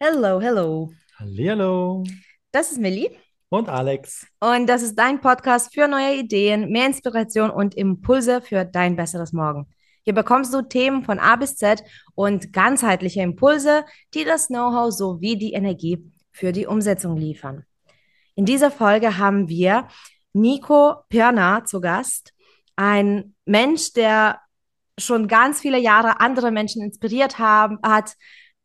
Hello, hello. Hallihallo. Das ist Millie Und Alex. und das ist dein Podcast für neue Ideen, mehr Inspiration und Impulse für dein besseres Morgen. Hier bekommst du Themen von A bis Z und ganzheitliche Impulse, die das Know-how sowie die Energie für die Umsetzung liefern. In dieser Folge haben wir Nico Pirna zu Gast, ein Mensch, der schon ganz viele Jahre andere Menschen inspiriert haben, hat,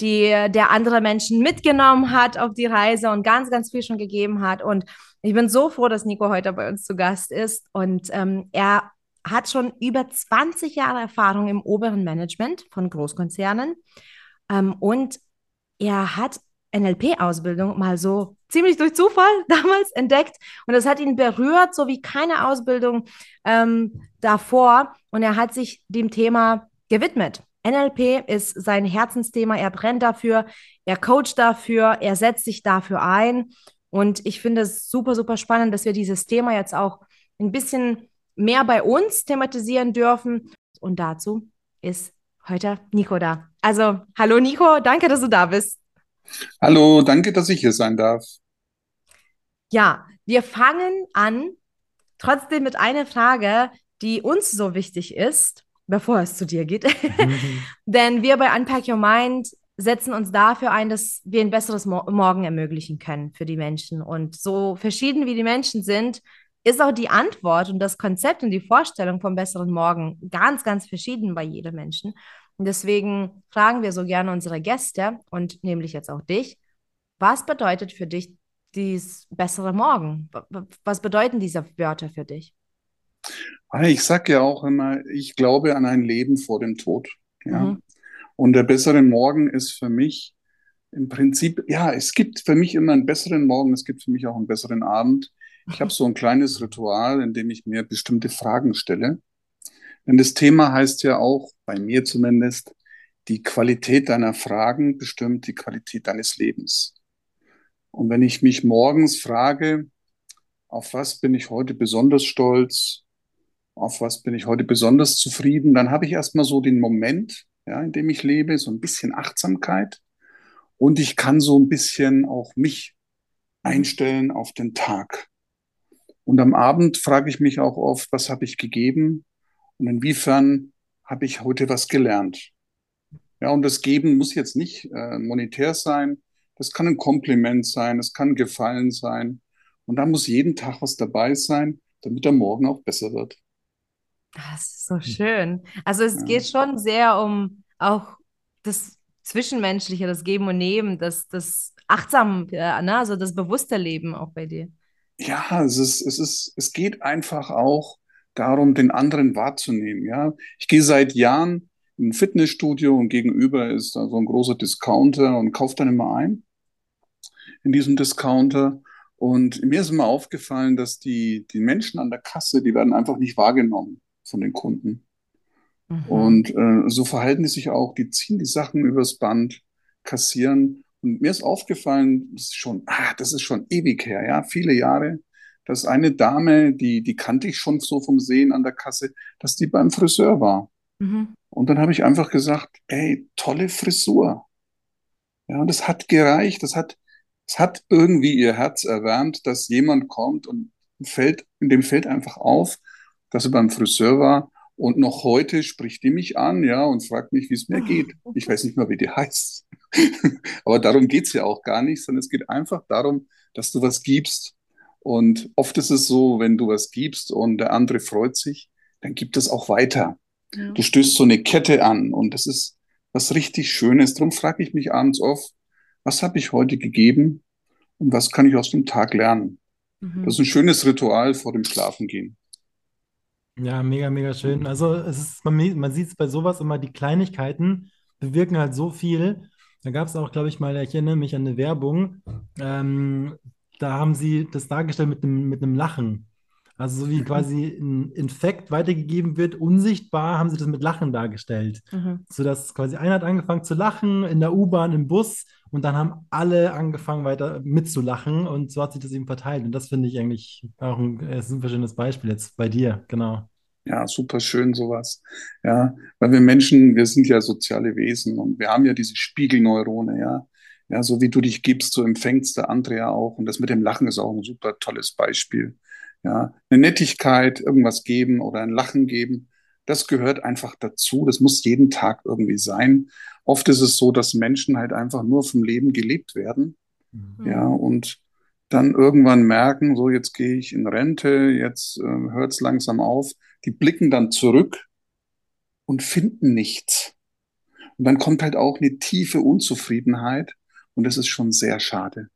die der andere Menschen mitgenommen hat auf die Reise und ganz, ganz viel schon gegeben hat. Und ich bin so froh, dass Nico heute bei uns zu Gast ist. Und ähm, er hat schon über 20 Jahre Erfahrung im oberen Management von Großkonzernen. Ähm, und er hat NLP-Ausbildung mal so ziemlich durch Zufall damals entdeckt und das hat ihn berührt, so wie keine Ausbildung ähm, davor. Und er hat sich dem Thema gewidmet. NLP ist sein Herzensthema, er brennt dafür, er coacht dafür, er setzt sich dafür ein. Und ich finde es super, super spannend, dass wir dieses Thema jetzt auch ein bisschen mehr bei uns thematisieren dürfen. Und dazu ist heute Nico da. Also, hallo Nico, danke, dass du da bist. Hallo, danke, dass ich hier sein darf. Ja, wir fangen an, trotzdem mit einer Frage, die uns so wichtig ist, bevor es zu dir geht. Denn wir bei Unpack Your Mind setzen uns dafür ein, dass wir ein besseres Mo Morgen ermöglichen können für die Menschen. Und so verschieden wie die Menschen sind, ist auch die Antwort und das Konzept und die Vorstellung vom besseren Morgen ganz, ganz verschieden bei jedem Menschen. Und deswegen fragen wir so gerne unsere Gäste und nämlich jetzt auch dich, was bedeutet für dich dieses bessere Morgen? Was bedeuten diese Wörter für dich? Ah, Ich sage ja auch immer, ich glaube an ein Leben vor dem Tod. Ja. Mhm. Und der bessere Morgen ist für mich im Prinzip, ja, es gibt für mich immer einen besseren Morgen, es gibt für mich auch einen besseren Abend. Ich habe so ein kleines Ritual, in dem ich mir bestimmte Fragen stelle. Denn das Thema heißt ja auch, bei mir zumindest, die Qualität deiner Fragen bestimmt die Qualität deines Lebens. Und wenn ich mich morgens frage, auf was bin ich heute besonders stolz, auf was bin ich heute besonders zufrieden, dann habe ich erstmal so den Moment, ja, in dem ich lebe, so ein bisschen Achtsamkeit und ich kann so ein bisschen auch mich einstellen auf den Tag. Und am Abend frage ich mich auch oft, was habe ich gegeben und inwiefern habe ich heute was gelernt. Ja, und das Geben muss jetzt nicht äh, monetär sein. Das kann ein Kompliment sein, es kann ein Gefallen sein. Und da muss jeden Tag was dabei sein, damit der Morgen auch besser wird. Das ist so schön. Also es Ja. geht schon sehr um auch das Zwischenmenschliche, das Geben und Nehmen, das, das achtsam, ja, ne? Also das bewusste Leben auch bei dir. Ja, es ist, es ist, es geht einfach auch darum, den anderen wahrzunehmen. Ja, ich gehe seit Jahren in ein Fitnessstudio und gegenüber ist da so ein großer Discounter und kaufe dann immer ein in diesem Discounter. Und mir ist immer aufgefallen, dass die, die Menschen an der Kasse, die werden einfach nicht wahrgenommen von den Kunden. Mhm. Und äh, so verhalten die sich auch. Die ziehen die Sachen übers Band, kassieren. Und mir ist aufgefallen, das ist schon, ah, das ist schon ewig her, ja, viele Jahre, dass eine Dame, die, die kannte ich schon so vom Sehen an der Kasse, dass die beim Friseur war. Mhm. Und dann habe ich einfach gesagt, ey, tolle Frisur. Ja, und das hat gereicht. Das hat, es hat irgendwie ihr Herz erwärmt, dass jemand kommt und fällt, in dem fällt einfach auf, dass er beim Friseur war. Und noch heute spricht die mich an, ja, und fragt mich, wie es mir geht. Ich weiß nicht mal, wie die heißt. Aber darum geht's ja auch gar nicht, sondern es geht einfach darum, dass du was gibst. Und oft ist es so, wenn du was gibst und der andere freut sich, dann gibt es auch weiter. Ja. Du stößt so eine Kette an und das ist was richtig Schönes. Darum frage ich mich abends oft, was habe ich heute gegeben und was kann ich aus dem Tag lernen? Das ist Mhm. ein schönes Ritual vor dem Schlafengehen. Ja, mega, mega schön. Also es ist, man, man sieht es bei sowas immer, die Kleinigkeiten bewirken halt so viel. Da gab es auch, glaube ich, mal, ich erinnere mich an eine Werbung, ähm, da haben sie das dargestellt mit einem, mit einem Lachen. Also so wie Mhm. quasi ein Infekt weitergegeben wird, unsichtbar haben sie das mit Lachen dargestellt. Mhm. Sodass quasi einer hat angefangen zu lachen in der U-Bahn, im Bus und dann haben alle angefangen weiter mitzulachen und so hat sich das eben verteilt. Und das finde ich eigentlich auch ein äh, super schönes Beispiel jetzt bei dir, genau. Ja, super schön sowas. Ja, weil wir Menschen, wir sind ja soziale Wesen und wir haben ja diese Spiegelneurone, ja. Ja, so wie du dich gibst, so empfängst der andere ja auch. Und das mit dem Lachen ist auch ein super tolles Beispiel. Ja, eine Nettigkeit, irgendwas geben oder ein Lachen geben, das gehört einfach dazu. Das muss jeden Tag irgendwie sein. Oft ist es so, dass Menschen halt einfach nur vom Leben gelebt werden. Mhm. Ja, und dann irgendwann merken, so jetzt gehe ich in Rente, jetzt äh, hört es langsam auf. Die blicken dann zurück und finden nichts. Und dann kommt halt auch eine tiefe Unzufriedenheit und das ist schon sehr schade.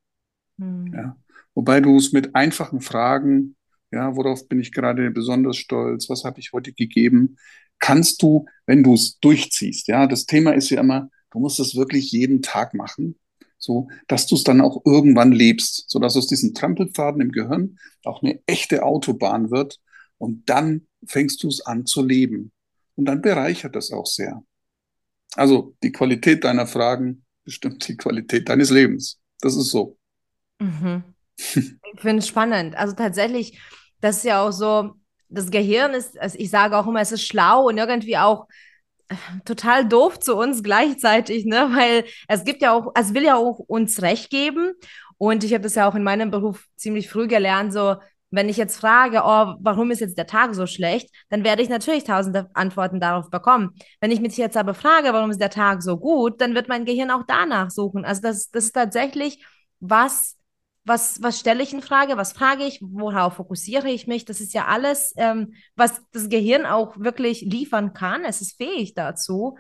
Mhm. Ja. Wobei du es mit einfachen Fragen, ja, worauf bin ich gerade besonders stolz, was habe ich heute gegeben, kannst du, wenn du es durchziehst, ja, das Thema ist ja immer, du musst es wirklich jeden Tag machen so dass du es dann auch irgendwann lebst, so dass aus diesen Trampelpfaden im Gehirn auch eine echte Autobahn wird und dann fängst du es an zu leben und dann bereichert das auch sehr. Also die Qualität deiner Fragen bestimmt die Qualität deines Lebens. Das ist so. Mhm. Ich finde es spannend. Also tatsächlich, das ist ja auch so, das Gehirn ist, also ich sage auch immer, es ist schlau und irgendwie auch total doof zu uns gleichzeitig, ne? Weil es gibt ja auch, es will ja auch uns Recht geben. Und ich habe das ja auch in meinem Beruf ziemlich früh gelernt, so wenn ich jetzt frage, oh, warum ist jetzt der Tag so schlecht, dann werde ich natürlich tausende Antworten darauf bekommen. Wenn ich mich jetzt aber frage, warum ist der Tag so gut, dann wird mein Gehirn auch danach suchen. Also das, das ist tatsächlich was, was, was stelle ich in Frage, was frage ich, worauf fokussiere ich mich. Das ist ja alles, ähm, was das Gehirn auch wirklich liefern kann. Es ist fähig dazu.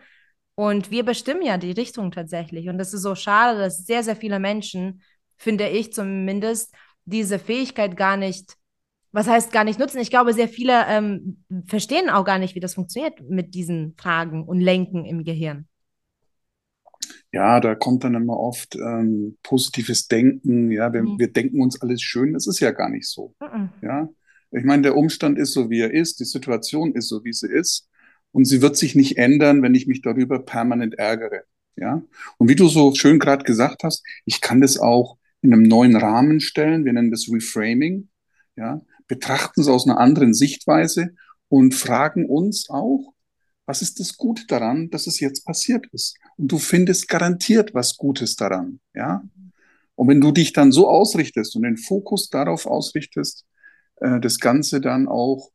Und wir bestimmen ja die Richtung tatsächlich. Und das ist so schade, dass sehr, sehr viele Menschen, finde ich zumindest, diese Fähigkeit gar nicht, was heißt gar nicht nutzen. Ich glaube, sehr viele ähm, verstehen auch gar nicht, wie das funktioniert mit diesen Fragen und Lenken im Gehirn ja, da kommt dann immer oft ähm, positives Denken, ja, wir, mhm. wir denken uns alles schön, das ist ja gar nicht so. Mhm. Ja, ich meine, der Umstand ist so, wie er ist, die Situation ist so, wie sie ist, und sie wird sich nicht ändern, wenn ich mich darüber permanent ärgere. Ja, und wie du so schön gerade gesagt hast, ich kann das auch in einem neuen Rahmen stellen. Wir nennen das Reframing. Ja, betrachten es aus einer anderen Sichtweise und fragen uns auch, was ist das Gute daran, dass es jetzt passiert ist? Und du findest garantiert was Gutes daran, ja? Und wenn du dich dann so ausrichtest und den Fokus darauf ausrichtest, äh, das Ganze dann auch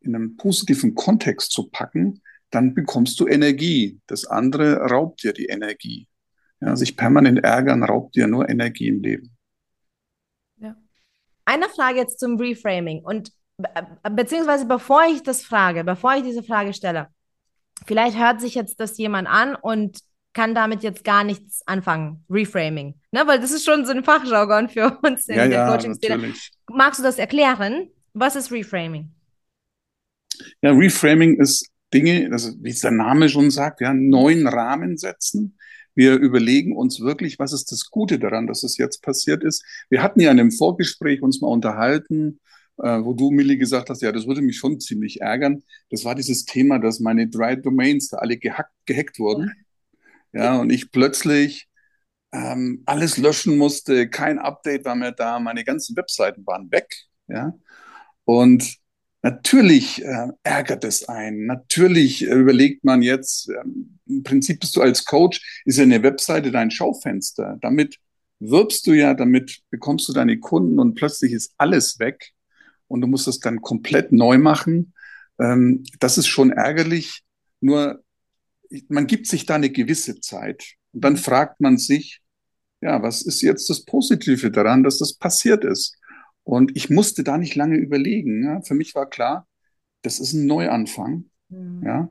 in einem positiven Kontext zu packen, dann bekommst du Energie. Das andere raubt dir die Energie. Ja, sich permanent ärgern raubt dir nur Energie im Leben. Ja. Eine Frage jetzt zum Reframing und beziehungsweise bevor ich das frage, bevor ich diese Frage stelle, vielleicht hört sich jetzt das jemand an und kann damit jetzt gar nichts anfangen. Reframing. Ne? Weil das ist schon so ein Fachjargon für uns in ja, der ja, Coaching-Szene. Magst du das erklären? Was ist Reframing? Ja, Reframing ist Dinge, also wie es der Name schon sagt, ja, neuen Rahmen setzen. Wir überlegen uns wirklich, was ist das Gute daran, dass es jetzt passiert ist. Wir hatten ja in einem Vorgespräch uns mal unterhalten, äh, wo du, Millie, gesagt hast, ja, das würde mich schon ziemlich ärgern. Das war dieses Thema, dass meine drei Domains da alle gehackt, gehackt wurden. Ja, und ich plötzlich ähm, alles löschen musste, kein Update war mehr da, meine ganzen Webseiten waren weg. Ja, und Natürlich äh, ärgert es einen. Natürlich äh, überlegt man jetzt, äh, im Prinzip bist du als Coach, ist ja eine Webseite dein Schaufenster. Damit wirbst du ja, damit bekommst du deine Kunden und plötzlich ist alles weg und du musst es dann komplett neu machen. Ähm, das ist schon ärgerlich. Nur man gibt sich da eine gewisse Zeit und dann fragt man sich, ja, was ist jetzt das Positive daran, dass das passiert ist? Und ich musste da nicht lange überlegen. Ja? Für mich war klar, das ist ein Neuanfang. Mhm. Ja?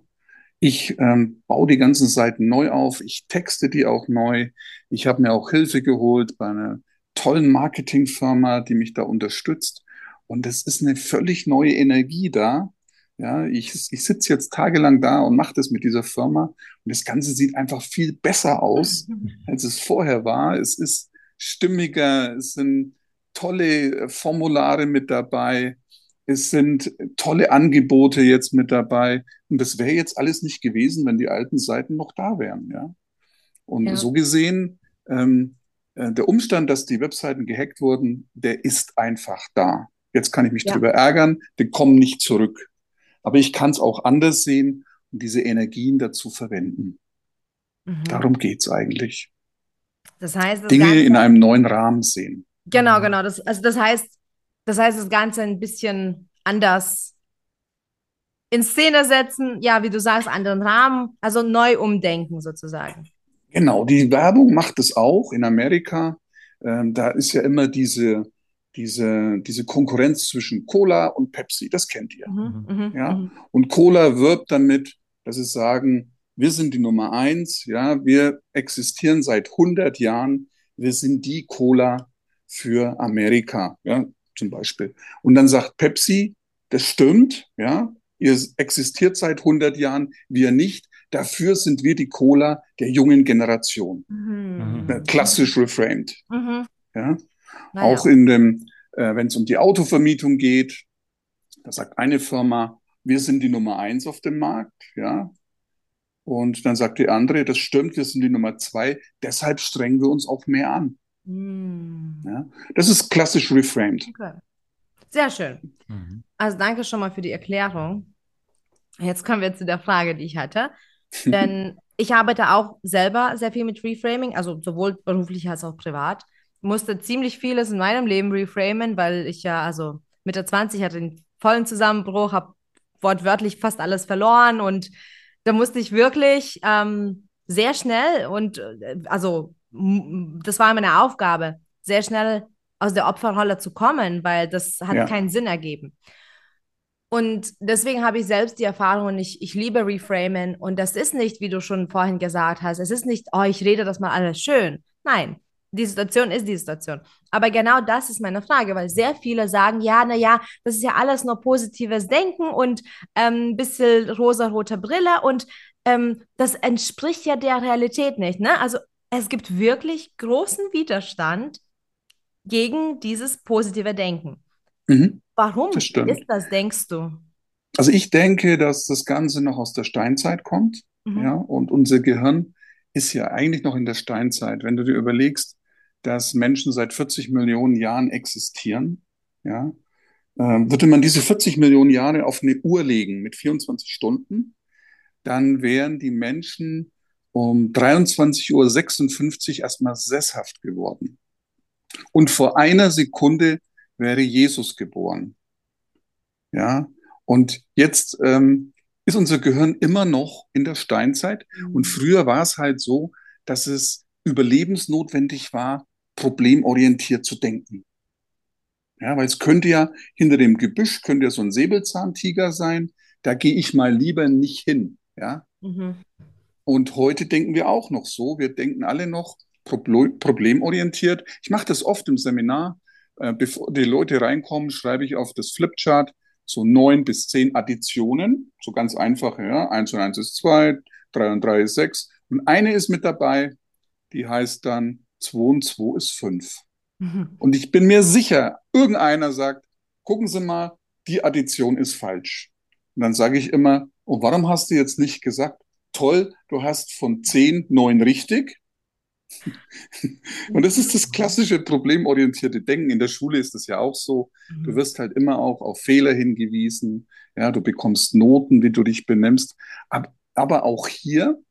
Ich ähm, baue die ganzen Seiten neu auf, ich texte die auch neu. Ich habe mir auch Hilfe geholt bei einer tollen Marketingfirma, die mich da unterstützt. Und es ist eine völlig neue Energie da. Ja, ich, ich sitze jetzt tagelang da und mache das mit dieser Firma und das Ganze sieht einfach viel besser aus, als es vorher war. Es ist stimmiger, es sind tolle äh, Formulare mit dabei, es sind tolle Angebote jetzt mit dabei und das wäre jetzt alles nicht gewesen, wenn die alten Seiten noch da wären. Ja, und ja. so gesehen ähm, äh, der Umstand, dass die Webseiten gehackt wurden, der ist einfach da. Jetzt kann ich mich ja. drüber ärgern, die kommen nicht zurück. Aber ich kann es auch anders sehen und diese Energien dazu verwenden. Mhm. Darum geht's eigentlich. Das heißt, das Dinge Ganze, in einem neuen Rahmen sehen. genau, genau. Das, also das heißt, das heißt, das Ganze ein bisschen anders in Szene setzen, ja, wie du sagst, anderen Rahmen, also neu umdenken sozusagen. Genau, die Werbung macht es auch in Amerika. Ähm, da ist ja immer diese, diese, diese Konkurrenz zwischen Cola und Pepsi. Das kennt ihr. Mhm, mhm, Ja. mhm. Und Cola wirbt damit, dass sie sagen, wir sind die Nummer eins, ja, wir existieren seit 100 Jahren, wir sind die Cola für Amerika, ja, zum Beispiel. Und dann sagt Pepsi, das stimmt, ja, ihr existiert seit 100 Jahren, wir nicht. Dafür sind wir die Cola der jungen Generation. Mhm. Klassisch reframed, Mhm. ja. Naja. Auch in dem, äh, wenn es um die Autovermietung geht, da sagt eine Firma, wir sind die Nummer eins auf dem Markt, ja. Und dann sagt die andere, das stimmt, wir sind die Nummer zwei, deshalb strengen wir uns auch mehr an. Mhm. Ja. Das ist klassisch reframed. Okay. Sehr schön. Mhm. Also danke schon mal für die Erklärung. Jetzt kommen wir zu der Frage, die ich hatte. Denn ich arbeite auch selber sehr viel mit Reframing, also sowohl beruflich als auch privat. Musste ziemlich vieles in meinem Leben reframen, weil ich ja, also Mitte 20 hatte einen vollen Zusammenbruch, habe wortwörtlich fast alles verloren und da musste ich wirklich ähm, sehr schnell und äh, also das war meine Aufgabe, sehr schnell aus der Opferrolle zu kommen, weil das hat Ja. keinen Sinn ergeben. Und deswegen habe ich selbst die Erfahrung und ich, ich liebe Reframen. Und das ist nicht, wie du schon vorhin gesagt hast, es ist nicht, oh, ich rede das mal alles schön. Nein, die Situation ist die Situation. Aber genau das ist meine Frage, weil sehr viele sagen, ja, na ja, das ist ja alles nur positives Denken und ähm, ein bisschen rosa-rote Brille und ähm, das entspricht ja der Realität nicht. Ne? Also es gibt wirklich großen Widerstand gegen dieses positive Denken. Mhm. Warum Das ist das, denkst du? Also ich denke, dass das Ganze noch aus der Steinzeit kommt. Mhm. Ja, und unser Gehirn ist ja eigentlich noch in der Steinzeit. Wenn du dir überlegst, dass Menschen seit 40 Millionen Jahren existieren, ja, ähm, würde man diese 40 Millionen Jahre auf eine Uhr legen mit 24 Stunden, dann wären die Menschen um 23.56 Uhr erstmal sesshaft geworden. Und vor einer Sekunde wäre Jesus geboren. Ja, und jetzt ähm, ist unser Gehirn immer noch in der Steinzeit. Und früher war es halt so, dass es überlebensnotwendig war, problemorientiert zu denken. Ja, weil es könnte ja hinter dem Gebüsch könnte ja so ein Säbelzahntiger sein. Da gehe ich mal lieber nicht hin. Ja, Mhm. und heute denken wir auch noch so. Wir denken alle noch proble- problemorientiert. Ich mache das oft im Seminar. Äh, bevor die Leute reinkommen, schreibe ich auf das Flipchart so neun bis zehn Additionen. So ganz einfach, ja. Eins und eins ist zwei, drei und drei ist sechs. Und eine ist mit dabei, die heißt dann zwei und zwei ist fünf. Mhm. Und ich bin mir sicher, irgendeiner sagt, gucken Sie mal, die Addition ist falsch. Und dann sage ich immer, und warum hast du jetzt nicht gesagt, toll, du hast von zehn neun richtig? Und das ist das klassische problemorientierte Denken. In der Schule ist das ja auch so. Du wirst halt immer auch auf Fehler hingewiesen. Ja, du bekommst Noten, wie du dich benimmst. Ab- Aber auch hier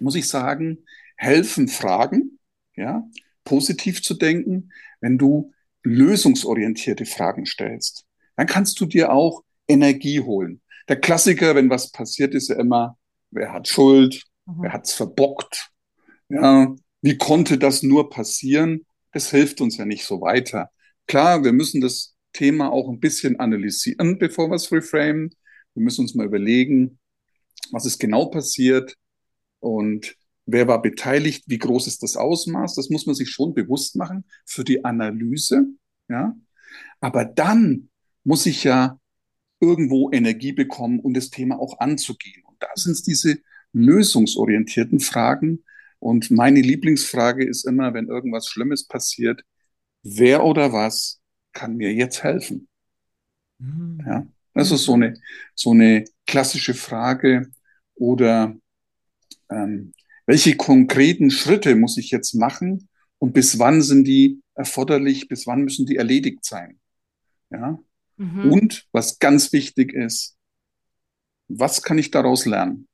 muss ich sagen, helfen Fragen, ja, positiv zu denken, wenn du lösungsorientierte Fragen stellst. Dann kannst du dir auch Energie holen. Der Klassiker, wenn was passiert, ist ja immer, wer hat Schuld, Mhm. wer hat's verbockt, ja, wie konnte das nur passieren? Das hilft uns ja nicht so weiter. Klar, wir müssen das Thema auch ein bisschen analysieren, bevor wir es reframen. Wir müssen uns mal überlegen, was ist genau passiert und wer war beteiligt, wie groß ist das Ausmaß. Das muss man sich schon bewusst machen für die Analyse. Ja, aber dann muss ich ja irgendwo Energie bekommen, um das Thema auch anzugehen. Und da sind es diese lösungsorientierten Fragen. Und meine Lieblingsfrage ist immer, wenn irgendwas Schlimmes passiert, wer oder was kann mir jetzt helfen? Mhm. Ja, das ist so eine, so eine klassische Frage. Oder ähm, welche konkreten Schritte muss ich jetzt machen und bis wann sind die erforderlich, bis wann müssen die erledigt sein? Ja, Mhm. und was ganz wichtig ist, was kann ich daraus lernen?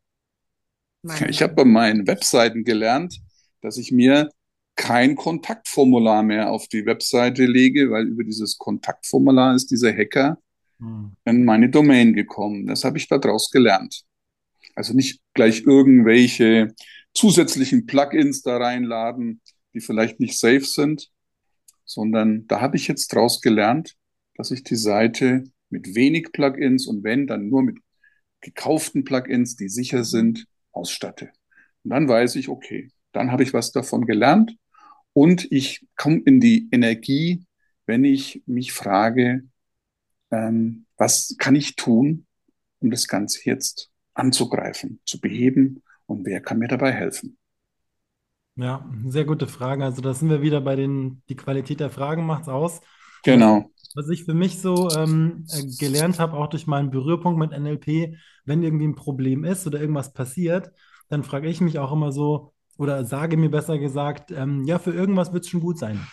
Meine Ich habe bei meinen Webseiten gelernt, dass ich mir kein Kontaktformular mehr auf die Webseite lege, weil über dieses Kontaktformular ist dieser Hacker Hm. in meine Domain gekommen. Das habe ich daraus gelernt. Also nicht gleich irgendwelche zusätzlichen Plugins da reinladen, die vielleicht nicht safe sind, sondern da habe ich jetzt daraus gelernt, dass ich die Seite mit wenig Plugins und wenn, dann nur mit gekauften Plugins, die sicher sind, ausstatte. Und dann weiß ich, okay, dann habe ich was davon gelernt und ich komme in die Energie, wenn ich mich frage, ähm, was kann ich tun, um das Ganze jetzt anzugreifen, zu beheben und wer kann mir dabei helfen? Ja, sehr gute Frage. Also da sind wir wieder bei den, die Qualität der Fragen macht's aus. Genau. Was ich für mich so ähm, äh, gelernt habe, auch durch meinen Berührpunkt mit NLP, wenn irgendwie ein Problem ist oder irgendwas passiert, dann frage ich mich auch immer so, oder sage mir besser gesagt, ähm, ja, für irgendwas wird es schon gut sein.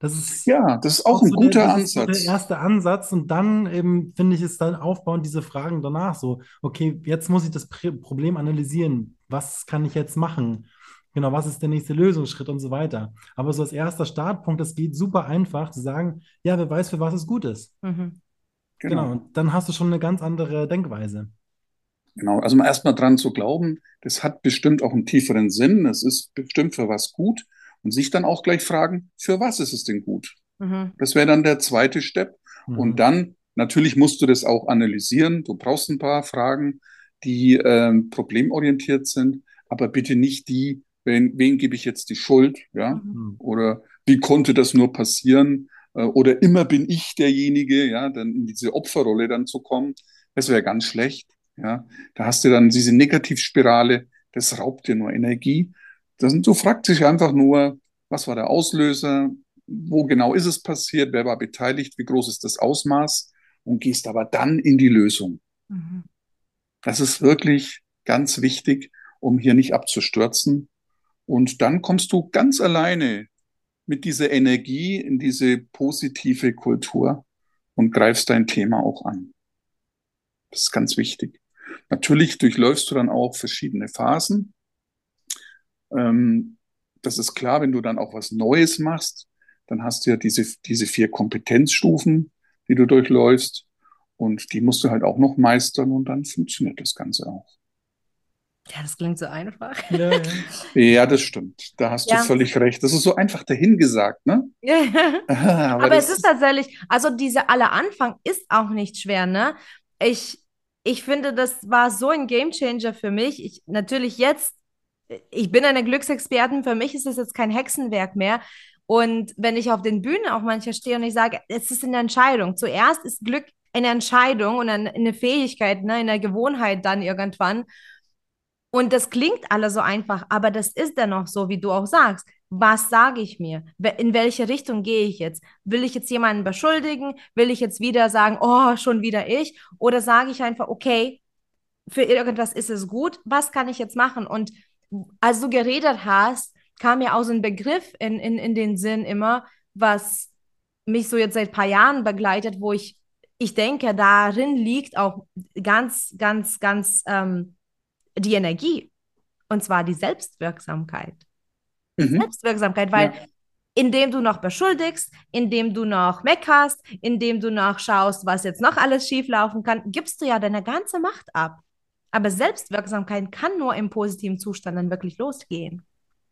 Das ist Ja, das ist auch ein so guter der, das ist so der Ansatz. erste Ansatz und dann eben finde ich es dann aufbauend diese Fragen danach so, okay, jetzt muss ich das Pr- Problem analysieren. Was kann ich jetzt machen? Genau, was ist der nächste Lösungsschritt und so weiter. Aber so als erster Startpunkt, das geht super einfach zu sagen, ja, wer weiß, für was es gut ist. Mhm. Genau, Genau. und dann hast du schon eine ganz andere Denkweise. Genau. Also mal erstmal dran zu glauben, das hat bestimmt auch einen tieferen Sinn. Es ist bestimmt für was gut. Und sich dann auch gleich fragen, für was ist es denn gut? Mhm. Das wäre dann der zweite Step. Mhm. Und dann, natürlich musst du das auch analysieren. Du brauchst ein paar Fragen, die ähm, problemorientiert sind, aber bitte nicht die, wen, wen gebe ich jetzt die Schuld, ja? Mhm. Oder wie konnte das nur passieren? Äh, Oder immer bin ich derjenige, ja, dann in diese Opferrolle dann zu kommen. Das wäre ganz schlecht, ja. Da hast du dann diese Negativspirale, das raubt dir nur Energie. Das, du fragst dich einfach nur, was war der Auslöser? Wo genau ist es passiert? Wer war beteiligt? Wie groß ist das Ausmaß? Und gehst aber dann in die Lösung. Mhm. Das ist wirklich ganz wichtig, um hier nicht abzustürzen. Und dann kommst du ganz alleine mit dieser Energie in diese positive Kultur und greifst dein Thema auch an. Das ist ganz wichtig. Natürlich durchläufst du dann auch verschiedene Phasen. Ähm, das ist klar, wenn du dann auch was Neues machst, dann hast du ja diese, diese vier Kompetenzstufen, die du durchläufst. Und die musst du halt auch noch meistern und dann funktioniert das Ganze auch. Ja, das klingt so einfach. Ja, ja. Ja, das stimmt. Da hast du Ja. völlig recht. Das ist so einfach dahingesagt, ne? Aber, Aber das es ist tatsächlich, also diese aller Anfang ist auch nicht schwer, ne? Ich, ich finde, das war so ein Gamechanger für mich. Ich, natürlich jetzt, ich bin eine Glücksexpertin, für mich ist es jetzt kein Hexenwerk mehr. Und wenn ich auf den Bühnen auch manchmal stehe und ich sage, es ist eine Entscheidung. Zuerst ist Glück eine Entscheidung und eine, Fähigkeit, ne, eine Gewohnheit dann irgendwann. Und das klingt alle so einfach, aber das ist dennoch so, wie du auch sagst. Was sage ich mir? In welche Richtung gehe ich jetzt? Will ich jetzt jemanden beschuldigen? Will ich jetzt wieder sagen, oh, schon wieder ich? Oder sage ich einfach, okay, für irgendwas ist es gut, was kann ich jetzt machen? Und als du geredet hast, kam mir auch so ein Begriff in, in, in den Sinn immer, was mich so jetzt seit ein paar Jahren begleitet, wo ich, ich denke, darin liegt auch ganz, ganz, ganz ähm, die Energie. Und zwar die Selbstwirksamkeit. Mhm. Selbstwirksamkeit, weil Ja. indem du noch beschuldigst, indem du noch meckerst, indem du noch schaust, was jetzt noch alles schieflaufen kann, gibst du ja deine ganze Macht ab. Aber Selbstwirksamkeit kann nur im positiven Zustand dann wirklich losgehen.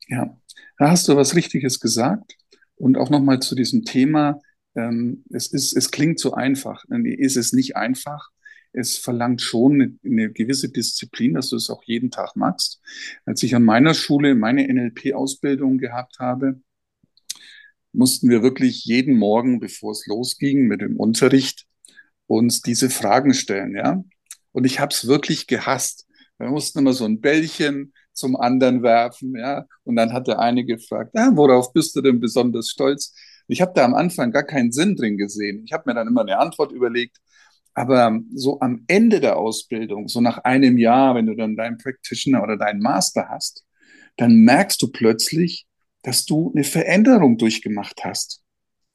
Ja, da hast du was Richtiges gesagt. Und auch nochmal zu diesem Thema. Ähm, es ist, es klingt so einfach. Ist es nicht einfach. Es verlangt schon eine, eine gewisse Disziplin, dass du es auch jeden Tag machst. Als ich an meiner Schule meine NLP-Ausbildung gehabt habe, mussten wir wirklich jeden Morgen, bevor es losging mit dem Unterricht, uns diese Fragen stellen, ja. Und ich habe es wirklich gehasst. Wir mussten immer so ein Bällchen zum anderen werfen, ja. Und dann hat der eine gefragt, ah, worauf bist du denn besonders stolz? Ich habe da am Anfang gar keinen Sinn drin gesehen. Ich habe mir dann immer eine Antwort überlegt. Aber so am Ende der Ausbildung, so nach einem Jahr, wenn du dann deinen Practitioner oder deinen Master hast, dann merkst du plötzlich, dass du eine Veränderung durchgemacht hast.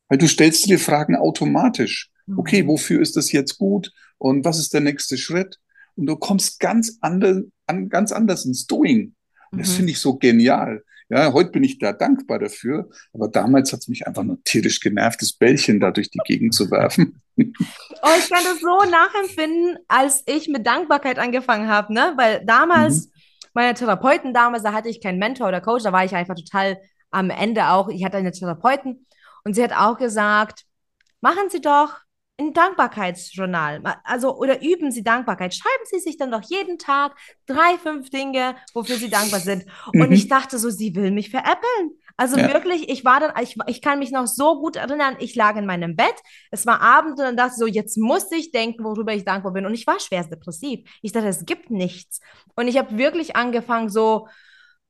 Weil du stellst dir Fragen automatisch. Okay, wofür ist das jetzt gut? Und was ist der nächste Schritt? Und du kommst ganz anders, an, ganz anders ins Doing. Und das finde ich so genial. Ja, heute bin ich da dankbar dafür, aber damals hat es mich einfach nur tierisch genervt, das Bällchen da durch die Gegend zu werfen. Oh, ich kann das so nachempfinden, als ich mit Dankbarkeit angefangen habe, ne? Weil damals, mhm. meine Therapeuten damals, da hatte ich keinen Mentor oder Coach, da war ich einfach total am Ende auch, ich hatte eine Therapeuten und sie hat auch gesagt, machen Sie doch ein Dankbarkeitsjournal. Also, oder üben Sie Dankbarkeit. Schreiben Sie sich dann doch jeden Tag drei, fünf Dinge, wofür Sie dankbar sind. Mhm. Und ich dachte so, sie will mich veräppeln. Also ja. wirklich, ich war dann, ich, ich kann mich noch so gut erinnern, ich lag in meinem Bett, es war Abend und dann dachte ich so, jetzt muss ich denken, worüber ich dankbar bin. Und ich war schwerst depressiv. Ich dachte, es gibt nichts. Und ich habe wirklich angefangen, so,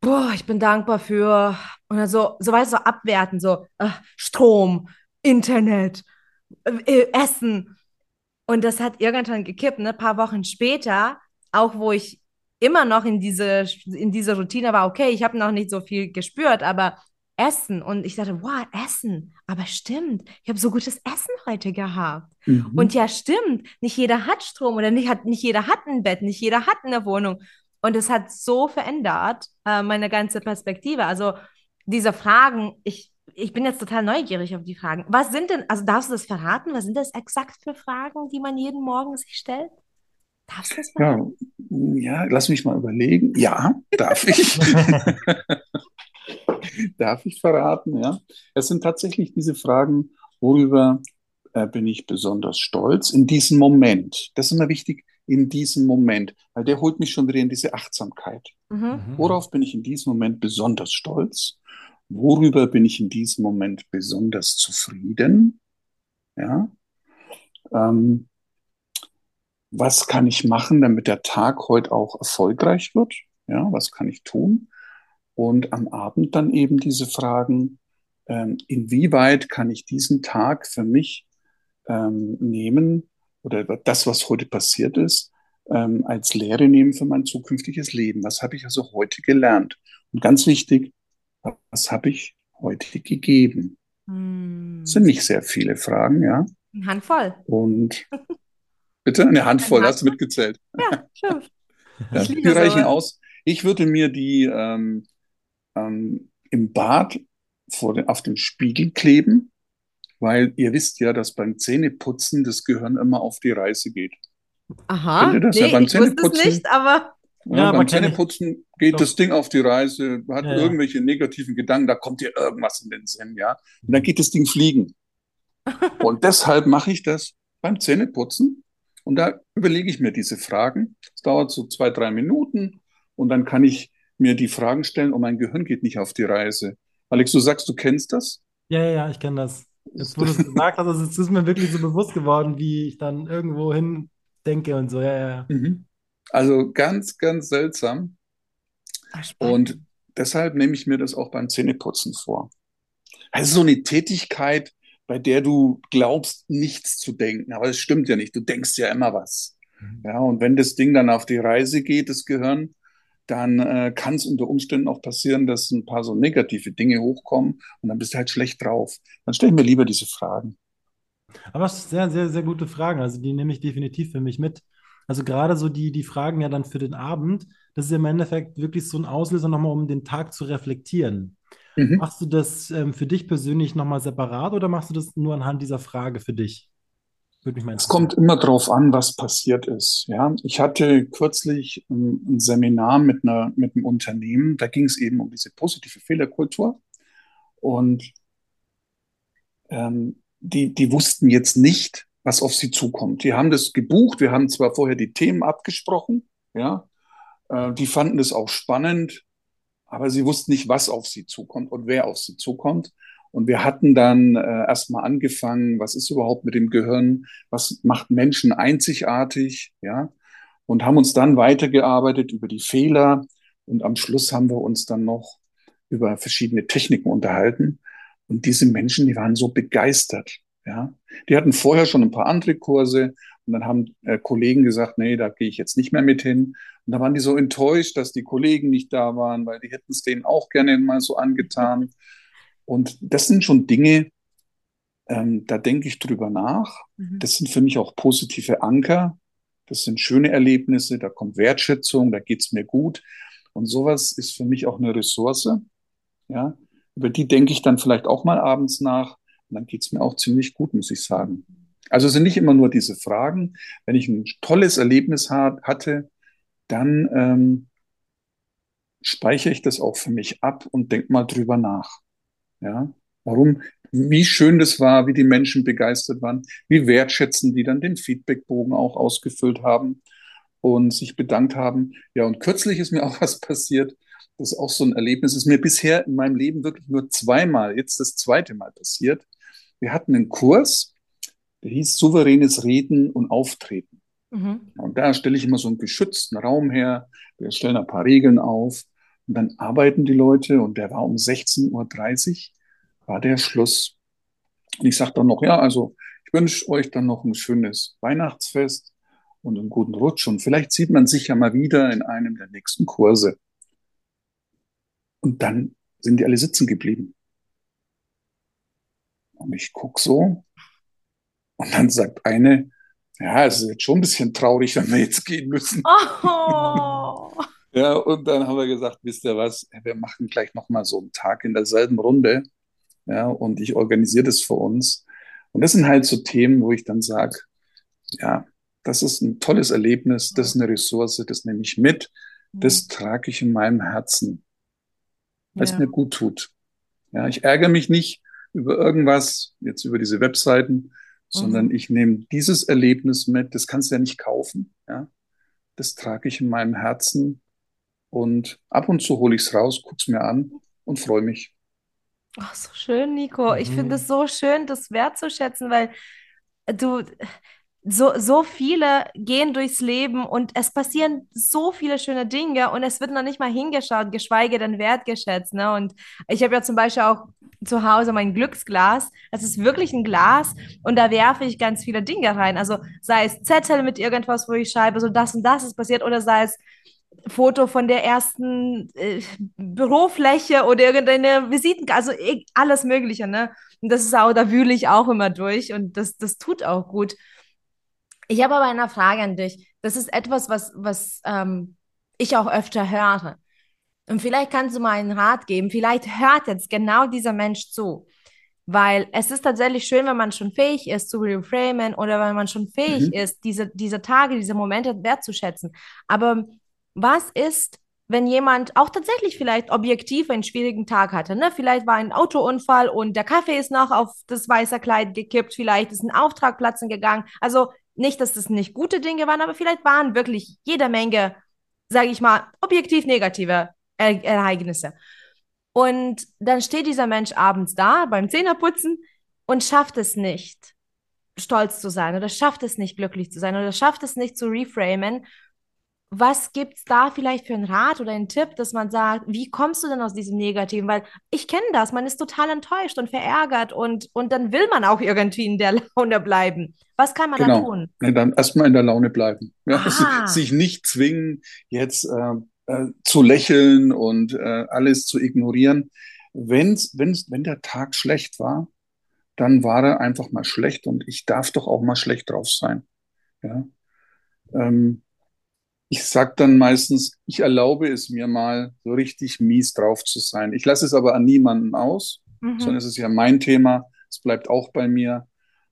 boah, ich bin dankbar für, und dann so, so weißt du, so abwerten, so, äh, Strom, Internet, äh, Essen. Und das hat irgendwann gekippt, ne? Ein paar Wochen später, auch wo ich immer noch in diese, in diese Routine war, okay, ich habe noch nicht so viel gespürt, aber Essen. Und ich dachte, wow, Essen. Aber stimmt, ich habe so gutes Essen heute gehabt. Mhm. Und ja, stimmt, nicht jeder hat Strom oder nicht, hat, nicht jeder hat ein Bett, nicht jeder hat eine Wohnung. Und es hat so verändert, äh, meine ganze Perspektive. Also diese Fragen, ich, ich bin jetzt total neugierig auf die Fragen. Was sind denn, also darfst du das verraten? Was sind das exakt für Fragen, die man jeden Morgen sich stellt? Darfst du das verraten? Ja, ja, lass mich mal überlegen. Ja, darf ich. darf ich verraten, ja. Es sind tatsächlich diese Fragen, worüber äh, bin ich besonders stolz in diesem Moment. Das ist immer wichtig, in diesem Moment, weil der holt mich schon wieder in diese Achtsamkeit. Mhm. Worauf bin ich in diesem Moment besonders stolz? Worüber bin ich in diesem Moment besonders zufrieden? Ja. Ähm, was kann ich machen, damit der Tag heute auch erfolgreich wird? Ja, was kann ich tun? Und am Abend dann eben diese Fragen, ähm, inwieweit kann ich diesen Tag für mich ähm, nehmen oder das, was heute passiert ist, ähm, als Lehre nehmen für mein zukünftiges Leben? Was habe ich also heute gelernt? Und ganz wichtig, was habe ich heute gegeben? Hm. Das sind nicht sehr viele Fragen, ja. Eine Handvoll. Und bitte eine Handvoll, Eine hast du mitgezählt. Ja, schön. ja, die reichen sowas. aus. Ich würde mir die ähm, ähm, im Bad vor den, auf dem Spiegel kleben, weil ihr wisst ja, dass beim Zähneputzen das Gehirn immer auf die Reise geht. Aha? Nee, ja, beim ich wusste es nicht, aber ja, ja beim Zähneputzen geht Doch. das Ding auf die Reise, hat ja, irgendwelche negativen Gedanken, da kommt dir irgendwas in den Sinn, ja. Und dann geht das Ding fliegen. und deshalb mache ich das beim Zähneputzen. Und da überlege ich mir diese Fragen. Es dauert so zwei, drei Minuten und dann kann ich mir die Fragen stellen und mein Gehirn geht nicht auf die Reise. Alex, du sagst, du kennst das? Ja, ja, ja, ich kenne das. Jetzt, wo du es gesagt hast, also es ist mir wirklich so bewusst geworden, wie ich dann irgendwo hin denke und so, ja, ja. Mhm. Also ganz, ganz seltsam. Ach, und deshalb nehme ich mir das auch beim Zähneputzen vor. Es ist so eine Tätigkeit, bei der du glaubst, nichts zu denken. Aber es stimmt ja nicht. Du denkst ja immer was. Mhm. Ja, und wenn das Ding dann auf die Reise geht, das Gehirn, dann äh, kann es unter Umständen auch passieren, dass ein paar so negative Dinge hochkommen und dann bist du halt schlecht drauf. Dann stelle ich mir lieber diese Fragen. Aber es sind sehr, sehr, sehr gute Fragen. Also die nehme ich definitiv für mich mit. Also gerade so die, die Fragen ja dann für den Abend, das ist im Endeffekt wirklich so ein Auslöser nochmal, um den Tag zu reflektieren. Mhm. Machst du das ähm, für dich persönlich nochmal separat oder machst du das nur anhand dieser Frage für dich? Es kommt immer darauf an, was passiert ist. Ja, ich hatte kürzlich ein, ein Seminar mit einer mit einem Unternehmen. Da ging es eben um diese positive Fehlerkultur und ähm, die die wussten jetzt nicht, was auf sie zukommt. Die haben das gebucht. Wir haben zwar vorher die Themen abgesprochen, ja, äh, die fanden es auch spannend, aber sie wussten nicht, was auf sie zukommt und wer auf sie zukommt. Und wir hatten dann äh, erstmal angefangen, was ist überhaupt mit dem Gehirn, was macht Menschen einzigartig, ja, und haben uns dann weitergearbeitet über die Fehler und am Schluss haben wir uns dann noch über verschiedene Techniken unterhalten. Und diese Menschen, die waren so begeistert. Ja, die hatten vorher schon ein paar andere Kurse und dann haben äh, Kollegen gesagt, nee, da gehe ich jetzt nicht mehr mit hin. Und da waren die so enttäuscht, dass die Kollegen nicht da waren, weil die hätten es denen auch gerne mal so angetan. Und das sind schon Dinge, ähm, da denke ich drüber nach. Mhm. Das sind für mich auch positive Anker. Das sind schöne Erlebnisse, da kommt Wertschätzung, da geht's mir gut. Und sowas ist für mich auch eine Ressource. Ja, über die denke ich dann vielleicht auch mal abends nach. Und dann geht es mir auch ziemlich gut, muss ich sagen. Also sind nicht immer nur diese Fragen. Wenn ich ein tolles Erlebnis hat, hatte, dann ähm, speichere ich das auch für mich ab und denke mal drüber nach. Ja, warum, wie schön das war, wie die Menschen begeistert waren, wie wertschätzend die dann den Feedbackbogen auch ausgefüllt haben und sich bedankt haben. Ja, und kürzlich ist mir auch was passiert. Das ist auch so ein Erlebnis. Das ist mir bisher in meinem Leben wirklich nur zweimal, jetzt das zweite Mal passiert. Wir hatten einen Kurs, der hieß souveränes Reden und Auftreten. Mhm. Und da stelle ich immer so einen geschützten Raum her. Wir stellen ein paar Regeln auf. Und dann arbeiten die Leute und der war um 16.30 Uhr, war der Schluss. Und ich sage dann noch, ja, also ich wünsche euch dann noch ein schönes Weihnachtsfest und einen guten Rutsch. Und vielleicht sieht man sich ja mal wieder in einem der nächsten Kurse. Und dann sind die alle sitzen geblieben. Und ich guck so. Und dann sagt eine, ja, es ist jetzt schon ein bisschen traurig, wenn wir jetzt gehen müssen. Oh. ja, und dann haben wir gesagt, wisst ihr was, wir machen gleich nochmal so einen Tag in derselben Runde. Ja, und ich organisiere das für uns. Und das sind halt so Themen, wo ich dann sage, ja, das ist ein tolles Erlebnis, das ist eine Ressource, das nehme ich mit, das trage ich in meinem Herzen, weil ja. es mir gut tut. Ja, ich ärgere mich nicht über irgendwas, jetzt über diese Webseiten, sondern mhm. ich nehme dieses Erlebnis mit, das kannst du ja nicht kaufen, ja. Das trage ich in meinem Herzen und ab und zu hole ich es raus, guck's mir an und freue mich. Ach, so schön, Nico. Mhm. Ich finde es so schön, das wertzuschätzen, weil du, so, so viele gehen durchs Leben und es passieren so viele schöne Dinge und es wird noch nicht mal hingeschaut, geschweige denn wertgeschätzt. Ne? Und ich habe ja zum Beispiel auch zu Hause mein Glücksglas. Es ist wirklich ein Glas und da werfe ich ganz viele Dinge rein. Also sei es Zettel mit irgendwas, wo ich schreibe, so das und das ist passiert, oder sei es Foto von der ersten äh, Bürofläche oder irgendeine Visitenkarte, also alles Mögliche. Ne? Und das ist auch, da wühle ich auch immer durch und das, das tut auch gut. Ich habe aber eine Frage an dich. Das ist etwas, was, was ähm, ich auch öfter höre. Und vielleicht kannst du mal einen Rat geben. Vielleicht hört jetzt genau dieser Mensch zu. Weil es ist tatsächlich schön, wenn man schon fähig ist zu reframen oder wenn man schon fähig mhm. ist, diese, diese Tage, diese Momente wertzuschätzen. Aber was ist, wenn jemand auch tatsächlich vielleicht objektiv einen schwierigen Tag hatte. Ne? Vielleicht war ein Autounfall und der Kaffee ist noch auf das weiße Kleid gekippt, vielleicht ist ein Auftrag platzen gegangen. Also nicht, dass das nicht gute Dinge waren, aber vielleicht waren wirklich jede Menge, sage ich mal, objektiv negative er Ereignisse. Und dann steht dieser Mensch abends da beim Zähneputzen und schafft es nicht, stolz zu sein oder schafft es nicht, glücklich zu sein oder schafft es nicht zu reframen was gibt es da vielleicht für einen Rat oder einen Tipp, dass man sagt, wie kommst du denn aus diesem Negativen? Weil ich kenne das, man ist total enttäuscht und verärgert und, und dann will man auch irgendwie in der Laune bleiben. Was kann man genau. da tun? Ja, dann erstmal in der Laune bleiben. Ja, ah. sich nicht zwingen, jetzt äh, äh, zu lächeln und äh, alles zu ignorieren. Wenn's, wenn's, wenn der Tag schlecht war, dann war er einfach mal schlecht und ich darf doch auch mal schlecht drauf sein. Ja. Ähm, ich sage dann meistens, ich erlaube es mir mal, so richtig mies drauf zu sein. Ich lasse es aber an niemanden aus, mhm. sondern es ist ja mein Thema, es bleibt auch bei mir.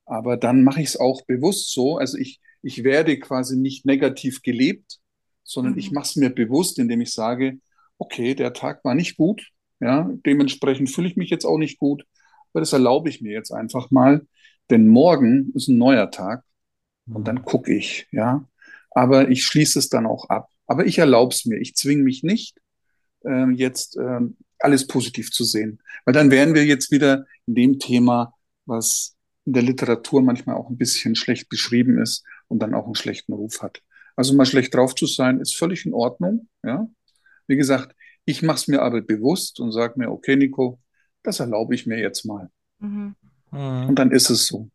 Aber dann mache ich es auch bewusst so. Also ich, ich werde quasi nicht negativ gelebt, sondern mhm. ich mache es mir bewusst, indem ich sage, okay, der Tag war nicht gut, ja, dementsprechend fühle ich mich jetzt auch nicht gut, aber das erlaube ich mir jetzt einfach mal, denn morgen ist ein neuer Tag und dann gucke ich, ja, aber ich schließe es dann auch ab. Aber ich erlaube es mir. Ich zwinge mich nicht, äh, jetzt äh, alles positiv zu sehen. Weil dann wären wir jetzt wieder in dem Thema, was in der Literatur manchmal auch ein bisschen schlecht beschrieben ist und dann auch einen schlechten Ruf hat. Also mal schlecht drauf zu sein, ist völlig in Ordnung. Ja, wie gesagt, ich mache es mir aber bewusst und sage mir, okay, Nico, das erlaube ich mir jetzt mal. Mhm. Mhm. Und dann ist es so.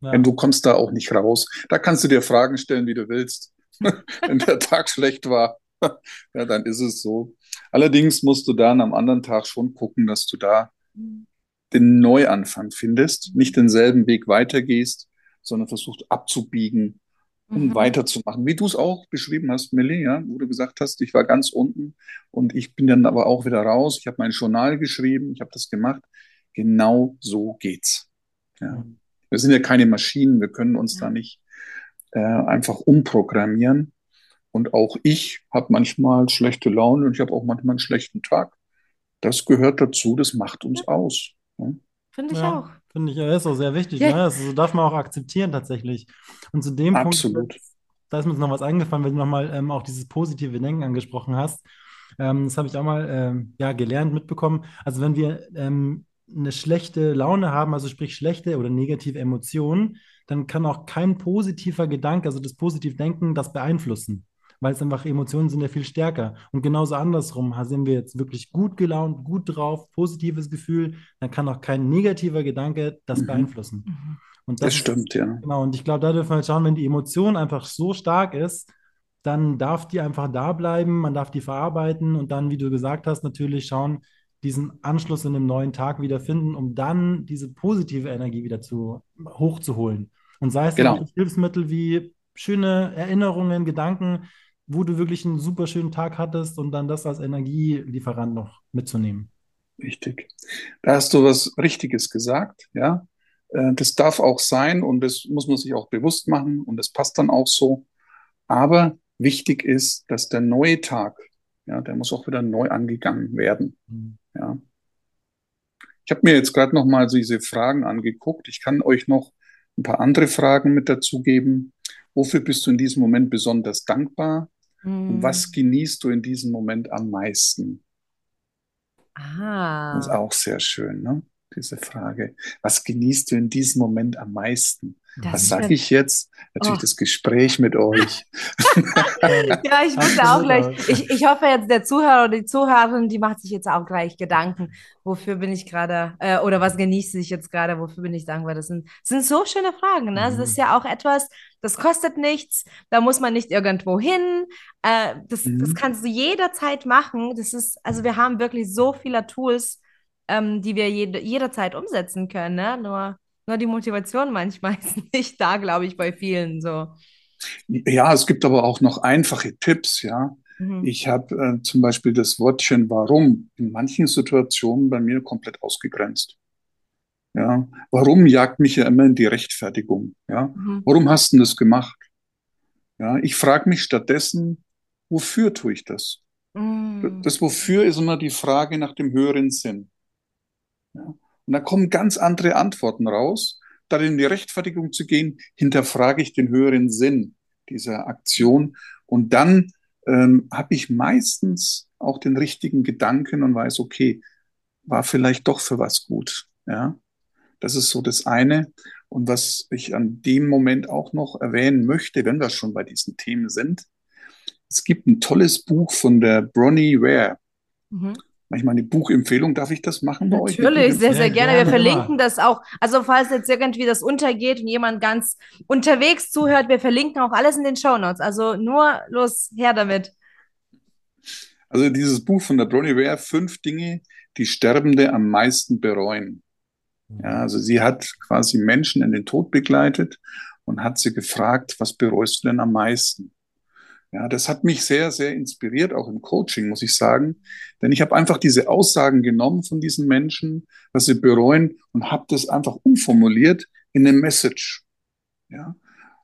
Ja. Denn du kommst da auch nicht raus. Da kannst du dir Fragen stellen, wie du willst. Wenn der Tag schlecht war, ja, dann ist es so. Allerdings musst du dann am anderen Tag schon gucken, dass du da den Neuanfang findest, nicht denselben Weg weitergehst, sondern versuchst abzubiegen um Mhm. weiterzumachen. Wie du es auch beschrieben hast, Millie, ja, wo du gesagt hast, ich war ganz unten und ich bin dann aber auch wieder raus. Ich habe mein Journal geschrieben, ich habe das gemacht. Genau so geht's. Ja. Wir sind ja keine Maschinen, wir können uns da Ja. nicht äh, einfach umprogrammieren. Und auch ich habe manchmal schlechte Laune und ich habe auch manchmal einen schlechten Tag. Das gehört dazu, das macht uns aus. Ja. Finde ich Ja, auch. finde ich, ja, ist auch sehr wichtig. Ja. Ne? Das darf man auch akzeptieren tatsächlich. Und zu dem Punkt, Absolut. da ist mir jetzt noch was eingefallen, weil du nochmal ähm, auch dieses positive Denken angesprochen hast. Ähm, das habe ich auch mal ähm, ja, gelernt, mitbekommen. Also wenn wir ähm, eine schlechte Laune haben, also sprich schlechte oder negative Emotionen, dann kann auch kein positiver Gedanke, also das positive Denken, das beeinflussen. Weil es einfach Emotionen sind ja viel stärker. Und genauso andersrum, sind wir jetzt wirklich gut gelaunt, gut drauf, positives Gefühl, dann kann auch kein negativer Gedanke das Mhm. beeinflussen. Mhm. Und Das das ist, stimmt, ja. genau, und ich glaube, da dürfen wir halt schauen, wenn die Emotion einfach so stark ist, dann darf die einfach da bleiben, man darf die verarbeiten und dann, wie du gesagt hast, natürlich schauen, diesen Anschluss in einem neuen Tag wieder finden, um dann diese positive Energie wieder zu hochzuholen. Und sei es Genau. Hilfsmittel wie schöne Erinnerungen, Gedanken, wo du wirklich einen super schönen Tag hattest und dann das als Energielieferant noch mitzunehmen. Richtig. Da hast du was Richtiges gesagt, ja. Äh, Das darf auch sein und das muss man sich auch bewusst machen und das passt dann auch so. Aber wichtig ist, dass der neue Tag, ja, der muss auch wieder neu angegangen werden, ja. Ich habe mir jetzt gerade noch mal diese Fragen angeguckt. Ich kann euch noch ein paar andere Fragen mit dazu geben. Wofür bist du in diesem Moment besonders dankbar? Und was Mhm. genießt du in diesem Moment am meisten? Das ist Ah, auch sehr schön, ne? Diese Frage. Was genießt du in diesem Moment am meisten? das Was ist sage ich jetzt? Natürlich Oh. das Gespräch mit euch. Ja, ich wusste auch gleich. Ich, ich hoffe jetzt, der Zuhörer oder die Zuhörerin, die macht sich jetzt auch gleich Gedanken. Wofür bin ich gerade, äh, oder was genieße ich jetzt gerade? Wofür bin ich dankbar? Das sind, das sind so schöne Fragen, ne? Das ist Mhm. ja auch etwas, das kostet nichts. Da muss man nicht irgendwo hin. Äh, das, das Mhm. kannst du jederzeit machen. Das ist, also wir haben wirklich so viele Tools, ähm, die wir jede, jederzeit umsetzen können, ne? Nur, nur die Motivation manchmal ist nicht da, glaube ich, bei vielen so. Ja, es gibt aber auch noch einfache Tipps, ja. Mhm. Ich habe äh, zum Beispiel das Wörtchen warum in manchen Situationen bei mir komplett ausgegrenzt. Ja, warum jagt mich ja immer in die Rechtfertigung? Ja, Mhm. warum hast du das gemacht? Ja, ich frage mich stattdessen, wofür tue ich das? Mhm. Das Wofür ist immer die Frage nach dem höheren Sinn. Ja. Und da kommen ganz andere Antworten raus. Statt in die Rechtfertigung zu gehen, hinterfrage ich den höheren Sinn dieser Aktion. Und dann ähm, habe ich meistens auch den richtigen Gedanken und weiß, okay, war vielleicht doch für was gut. Ja, das ist so das eine. Und was ich an dem Moment auch noch erwähnen möchte, wenn wir schon bei diesen Themen sind, es gibt ein tolles Buch von der Bronnie Ware. Mhm. Manchmal eine Buchempfehlung. Darf ich das machen bei euch? Eine Natürlich, sehr, sehr gerne. Wir verlinken das auch. Also, falls jetzt irgendwie das untergeht und jemand ganz unterwegs zuhört, wir verlinken auch alles in den Shownotes. Also nur los, her damit. Also dieses Buch von der Bronnie Ware, fünf Dinge, die Sterbende am meisten bereuen. Ja, also sie hat quasi Menschen in den Tod begleitet und hat sie gefragt, was bereust du denn am meisten? Ja, das hat mich sehr, sehr inspiriert, auch im Coaching, muss ich sagen. Denn ich habe einfach diese Aussagen genommen von diesen Menschen, was sie bereuen, und habe das einfach umformuliert in eine Message. Ja,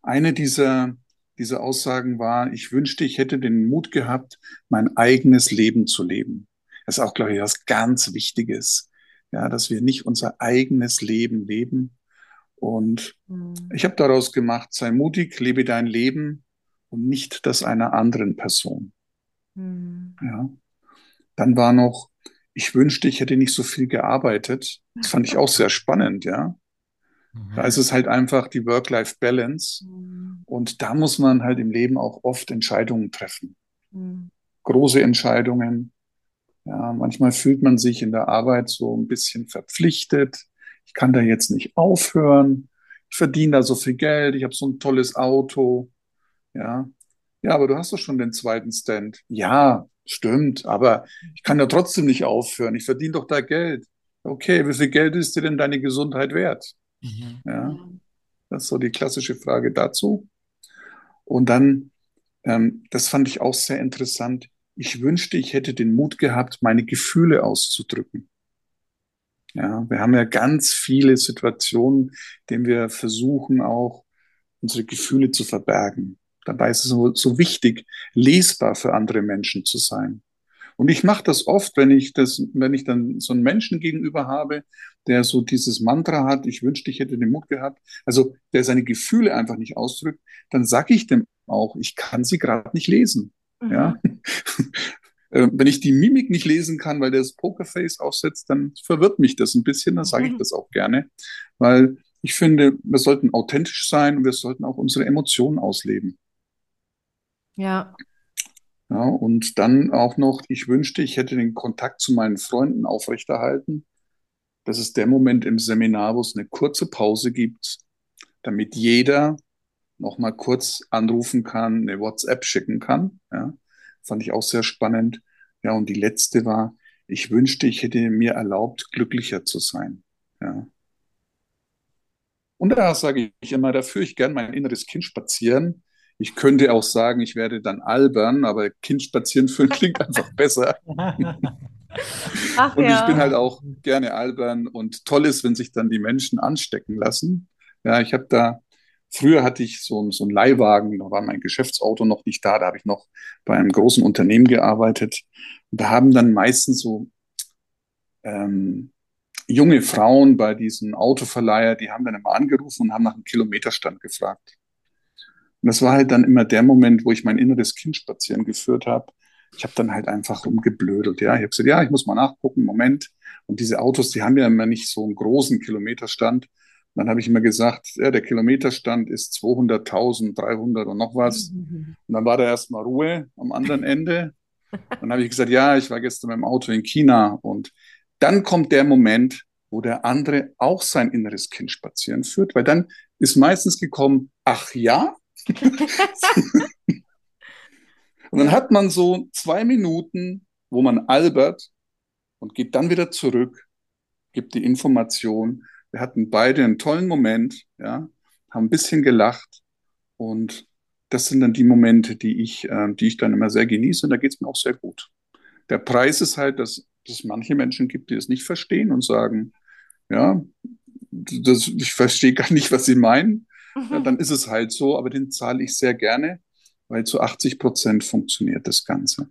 eine dieser, dieser Aussagen war, ich wünschte, ich hätte den Mut gehabt, mein eigenes Leben zu leben. Das ist auch, glaube ich, was ganz Wichtiges. Ja, dass wir nicht unser eigenes Leben leben. Und Mhm. ich habe daraus gemacht, sei mutig, lebe dein Leben und nicht das einer anderen Person. Mhm. Ja. Dann war noch, ich wünschte, ich hätte nicht so viel gearbeitet. Das fand ich auch sehr spannend, ja. Da ist es halt einfach die Work-Life-Balance. Mhm. Und da muss man halt im Leben auch oft Entscheidungen treffen. Mhm. Große Entscheidungen. Ja, manchmal fühlt man sich in der Arbeit so ein bisschen verpflichtet. Ich kann da jetzt nicht aufhören. Ich verdiene da so viel Geld. Ich habe so ein tolles Auto. Ja. Ja, aber du hast doch schon den zweiten Stand. Ja, stimmt. Aber ich kann ja trotzdem nicht aufhören. Ich verdiene doch da Geld. Okay, wie viel Geld ist dir denn deine Gesundheit wert? Mhm. Ja. Das ist so die klassische Frage dazu. Und dann, ähm, das fand ich auch sehr interessant. Ich wünschte, ich hätte den Mut gehabt, meine Gefühle auszudrücken. Ja, wir haben ja ganz viele Situationen, in denen wir versuchen, auch unsere Gefühle zu verbergen. Dabei ist es so, so wichtig, lesbar für andere Menschen zu sein. Und ich mache das oft, wenn ich das, wenn ich dann so einen Menschen gegenüber habe, der so dieses Mantra hat, ich wünschte, ich hätte den Mut gehabt, also der seine Gefühle einfach nicht ausdrückt, dann sage ich dem auch, ich kann sie gerade nicht lesen. Mhm. Ja. Äh, wenn ich die Mimik nicht lesen kann, weil der das Pokerface aufsetzt, dann verwirrt mich das ein bisschen, dann sage ich mhm. das auch gerne, weil ich finde, wir sollten authentisch sein und wir sollten auch unsere Emotionen ausleben. Ja. Ja, und dann auch noch, ich wünschte, ich hätte den Kontakt zu meinen Freunden aufrechterhalten. Das ist der Moment im Seminar, wo es eine kurze Pause gibt, damit jeder noch mal kurz anrufen kann, eine WhatsApp schicken kann. Ja, fand ich auch sehr spannend. Ja, und die letzte war, ich wünschte, ich hätte mir erlaubt, glücklicher zu sein. Ja. Und da sage ich immer, da führe ich gern mein inneres Kind spazieren ich könnte auch sagen, ich werde dann albern, aber Kind spazieren führen klingt einfach besser. Ach, und ja. ich bin halt auch gerne albern und toll ist, wenn sich dann die Menschen anstecken lassen. Ja, ich habe da, früher hatte ich so, so einen Leihwagen, da war mein Geschäftsauto noch nicht da, da habe ich noch bei einem großen Unternehmen gearbeitet. Und da haben dann meistens so ähm, junge Frauen bei diesen Autoverleiher, die haben dann immer angerufen und haben nach einem Kilometerstand gefragt. Und das war halt dann immer der Moment, wo ich mein inneres Kind spazieren geführt habe. Ich habe dann halt einfach rumgeblödelt. Ja, ich habe gesagt, ja, ich muss mal nachgucken, Moment. Und diese Autos, die haben ja immer nicht so einen großen Kilometerstand. Und dann habe ich immer gesagt, ja, der Kilometerstand ist 200.000, 300 und noch was. Und dann war da erstmal Ruhe am anderen Ende. Dann habe ich gesagt, ja, ich war gestern mit dem Auto in China. Und dann kommt der Moment, wo der andere auch sein inneres Kind spazieren führt, weil dann ist meistens gekommen, ach ja, und dann hat man so zwei Minuten, wo man albert und geht dann wieder zurück, gibt die Information. Wir hatten beide einen tollen Moment, ja, haben ein bisschen gelacht und das sind dann die Momente, die ich, äh, die ich dann immer sehr genieße und da geht es mir auch sehr gut. Der Preis ist halt, dass, dass es manche Menschen gibt, die es nicht verstehen und sagen, ja, das, ich verstehe gar nicht, was sie meinen. Mhm. Ja, dann ist es halt so, aber den zahle ich sehr gerne, weil zu 80 Prozent funktioniert das Ganze.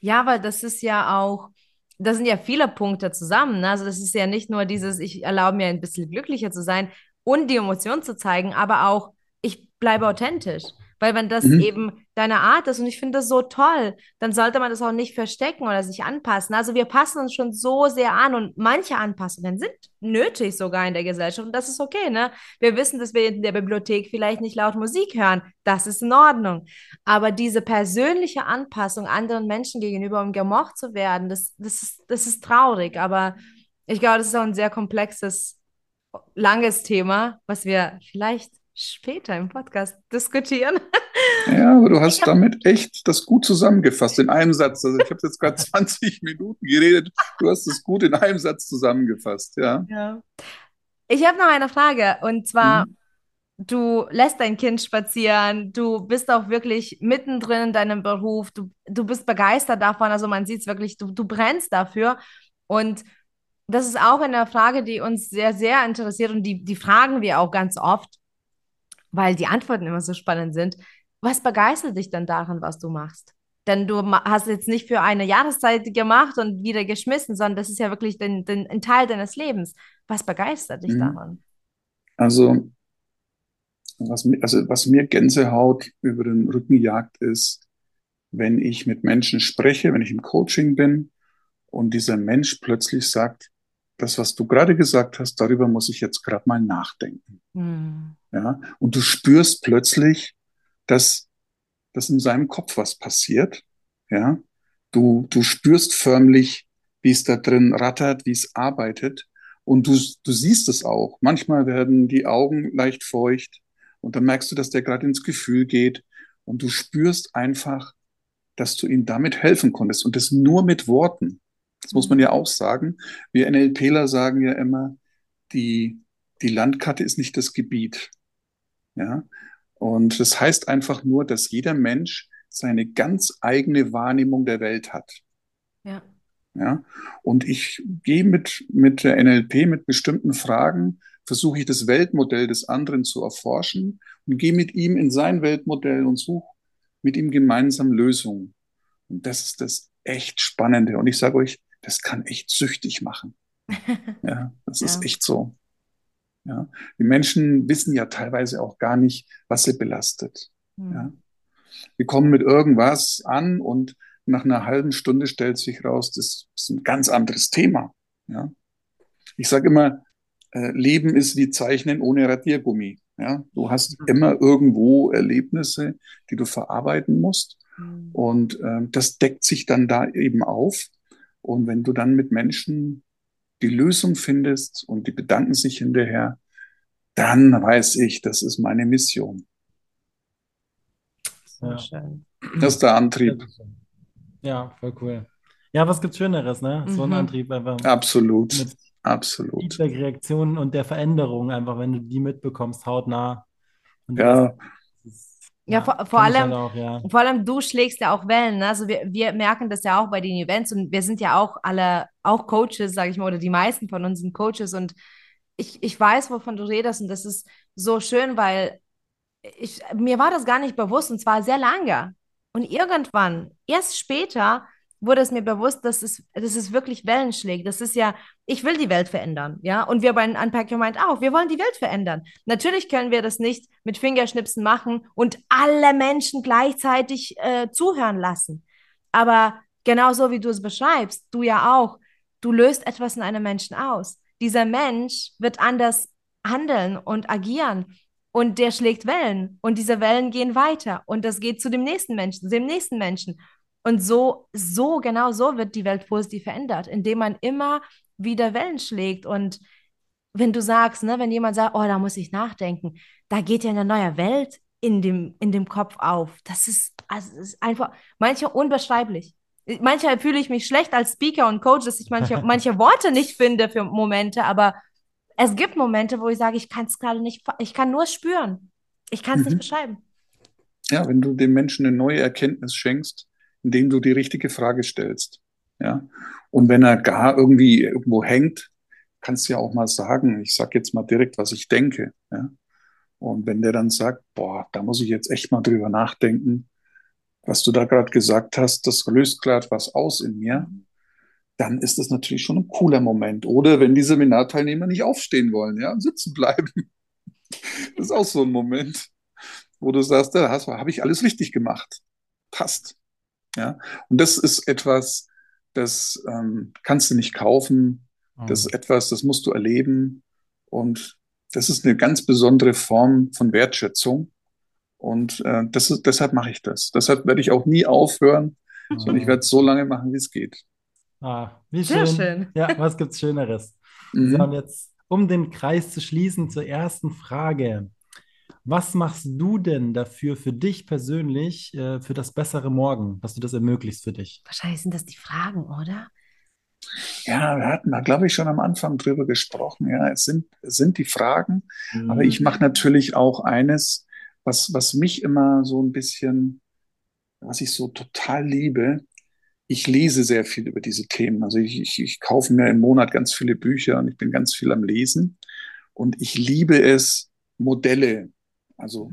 Ja, weil das ist ja auch, das sind ja viele Punkte zusammen. Ne? Also das ist ja nicht nur dieses, ich erlaube mir ein bisschen glücklicher zu sein und die Emotion zu zeigen, aber auch, ich bleibe authentisch. Weil wenn das mhm. eben deine Art ist und ich finde das so toll, dann sollte man das auch nicht verstecken oder sich anpassen. Also wir passen uns schon so sehr an und manche Anpassungen sind nötig sogar in der Gesellschaft und das ist okay, ne? Wir wissen, dass wir in der Bibliothek vielleicht nicht laut Musik hören, das ist in Ordnung. Aber diese persönliche Anpassung anderen Menschen gegenüber, um gemocht zu werden, das, das, ist, das ist traurig, aber ich glaube, das ist auch ein sehr komplexes, langes Thema, was wir vielleicht später im Podcast diskutieren. Ja, aber du hast damit echt das gut zusammengefasst in einem Satz. Also ich habe jetzt gerade 20 Minuten geredet. Du hast es gut in einem Satz zusammengefasst, ja. ja. Ich habe noch eine Frage und zwar, mhm. du lässt dein Kind spazieren, du bist auch wirklich mittendrin in deinem Beruf, du, du bist begeistert davon, also man sieht es wirklich, du, du brennst dafür und das ist auch eine Frage, die uns sehr, sehr interessiert und die, die fragen wir auch ganz oft weil die Antworten immer so spannend sind. Was begeistert dich denn daran, was du machst? Denn du hast jetzt nicht für eine Jahreszeit gemacht und wieder geschmissen, sondern das ist ja wirklich den, den, ein Teil deines Lebens. Was begeistert dich mhm. daran? Also was, also, was mir Gänsehaut über den Rücken jagt, ist, wenn ich mit Menschen spreche, wenn ich im Coaching bin und dieser Mensch plötzlich sagt, das, was du gerade gesagt hast, darüber muss ich jetzt gerade mal nachdenken. Mhm. Ja, und du spürst plötzlich, dass, dass in seinem Kopf was passiert. Ja, du, du spürst förmlich, wie es da drin rattert, wie es arbeitet. Und du, du siehst es auch. Manchmal werden die Augen leicht feucht und dann merkst du, dass der gerade ins Gefühl geht und du spürst einfach, dass du ihm damit helfen konntest und das nur mit Worten. Das muss man ja auch sagen. Wir NLPler sagen ja immer, die, die Landkarte ist nicht das Gebiet. Ja? Und das heißt einfach nur, dass jeder Mensch seine ganz eigene Wahrnehmung der Welt hat. Ja. Ja, und ich gehe mit, mit der NLP, mit bestimmten Fragen, versuche ich das Weltmodell des anderen zu erforschen und gehe mit ihm in sein Weltmodell und suche mit ihm gemeinsam Lösungen. Und das ist das echt Spannende. Und ich sage euch, das kann echt süchtig machen. Ja, das Ja. ist echt so. Ja, die Menschen wissen ja teilweise auch gar nicht, was sie belastet. Hm. Ja. Wir kommen mit irgendwas an und nach einer halben Stunde stellt sich raus, das ist ein ganz anderes Thema. Ja. Ich sage immer, äh, Leben ist wie Zeichnen ohne Radiergummi. Ja. Du hast immer irgendwo Erlebnisse, die du verarbeiten musst. Hm. Und ähm, das deckt sich dann da eben auf. Und wenn du dann mit Menschen die Lösung findest und die bedanken sich hinterher, dann weiß ich, das ist meine Mission. So Ja. schön. Das ist der Antrieb. Ja, voll cool. Ja, was gibt's Schöneres, ne? So ein Mhm. Antrieb einfach Absolut, mit absolut. Feedback-Reaktionen und der Veränderung, einfach wenn du die mitbekommst, hautnah. Und Ja, Ja, vor- vor allem- halt auch, ja. Vor allem du schlägst ja auch Wellen. Ne? Also wir, wir merken das ja auch bei den Events und wir sind ja auch alle, auch Coaches, sage ich mal, oder die meisten von uns sind Coaches und ich, ich weiß, wovon du redest und das ist so schön, weil ich, mir war das gar nicht bewusst und zwar sehr lange. Und irgendwann, erst später, wurde es mir bewusst, dass es, dass es wirklich Wellen schlägt. Das ist ja, ich will die Welt verändern, ja. Und wir bei Unpack Your Mind auch, wir wollen die Welt verändern. Natürlich können wir das nicht mit Fingerschnipsen machen und alle Menschen gleichzeitig äh, zuhören lassen. Aber genauso wie du es beschreibst, du ja auch, du löst etwas in einem Menschen aus. Dieser Mensch wird anders handeln und agieren und der schlägt Wellen und diese Wellen gehen weiter und das geht zu dem nächsten Menschen, zu dem nächsten Menschen. Und so, so, genau so wird die Welt positiv verändert, indem man immer wieder Wellen schlägt. Und wenn du sagst, ne, wenn jemand sagt, oh, da muss ich nachdenken, da geht ja eine neue Welt in dem, in dem Kopf auf. Das ist, also, ist einfach, manchmal unbeschreiblich. Manchmal fühle ich mich schlecht als Speaker und Coach, dass ich manche, manche Worte nicht finde für Momente, aber es gibt Momente, wo ich sage, ich kann es gerade nicht, ich kann nur spüren. Ich kann es nicht Mhm. beschreiben. ja, wenn du dem Menschen eine neue Erkenntnis schenkst, indem du die richtige Frage stellst. Ja. Und wenn er gar irgendwie irgendwo hängt, kannst du ja auch mal sagen, ich sag jetzt mal direkt, was ich denke. Ja. Und wenn der dann sagt, boah, da muss ich jetzt echt mal drüber nachdenken, was du da gerade gesagt hast, das löst gerade was aus in mir, dann ist das natürlich schon ein cooler Moment. Oder wenn die Seminarteilnehmer nicht aufstehen wollen, ja, sitzen bleiben. Das ist auch so ein Moment, wo du sagst, da habe ich alles richtig gemacht. Passt. Ja. Und das ist etwas, das ähm, kannst du nicht kaufen. Das ist etwas, das musst du erleben. Und das ist eine ganz besondere Form von Wertschätzung. Und äh, das ist, deshalb mache ich das. Deshalb werde ich auch nie aufhören, sondern ich werde es so lange machen, wie es geht. Ah, wie Sehr schön. schön. Ja, was gibt's Schöneres? So, Mhm. und jetzt, um den Kreis zu schließen zur ersten Frage. Was machst du denn dafür für dich persönlich, äh, für das bessere Morgen, dass du das ermöglichst für dich? Wahrscheinlich sind das die Fragen, oder? Ja, wir hatten da, glaube ich, schon am Anfang drüber gesprochen. Ja, es sind, es sind die Fragen. Aber ich mache natürlich auch eines, was, was mich immer so ein bisschen, was ich so total liebe. Ich lese sehr viel über diese Themen. Also ich, ich, ich kaufe mir im Monat ganz viele Bücher und ich bin ganz viel am Lesen. Und ich liebe es, Modelle, also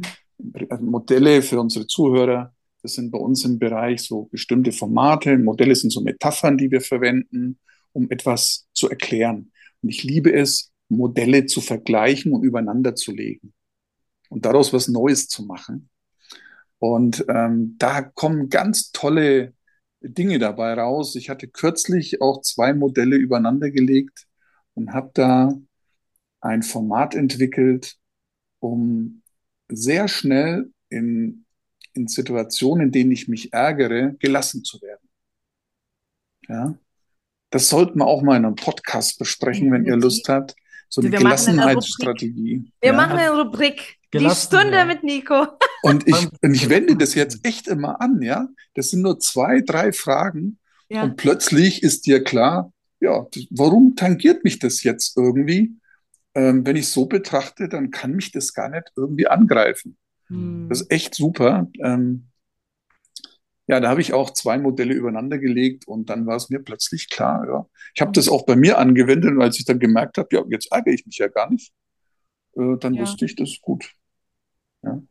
also Modelle für unsere Zuhörer. Das sind bei uns im Bereich so bestimmte Formate. Modelle sind so Metaphern, die wir verwenden, um etwas zu erklären. Und ich liebe es, Modelle zu vergleichen und übereinander zu legen und daraus was Neues zu machen. Und ähm, da kommen ganz tolle Dinge dabei raus. Ich hatte kürzlich auch zwei Modelle übereinander gelegt und habe da ein Format entwickelt, um sehr schnell in, in Situationen, in denen ich mich ärgere, gelassen zu werden. Ja, das sollten wir auch mal in einem Podcast besprechen, wenn ihr. Lust habt. So eine wir machen eine Gelassenheitsstrategie. Wir ja. machen eine Rubrik. Die Stunde ja. mit Nico. Und ich, und ich wende das jetzt echt immer an, ja. Das sind nur zwei, drei Fragen. Ja. Und plötzlich ist dir klar, ja, warum tangiert mich das jetzt irgendwie? Ähm, wenn ich so betrachte, dann kann mich das gar nicht irgendwie angreifen. Hm. Das ist echt super. Ähm, ja, da habe ich auch zwei Modelle übereinander gelegt und dann war es mir plötzlich klar. Ja. Ich habe das auch bei mir angewendet und als ich dann gemerkt habe, ja, jetzt ärgere ich mich ja gar nicht, äh, dann Ja. wusste ich, das ist gut. Ja.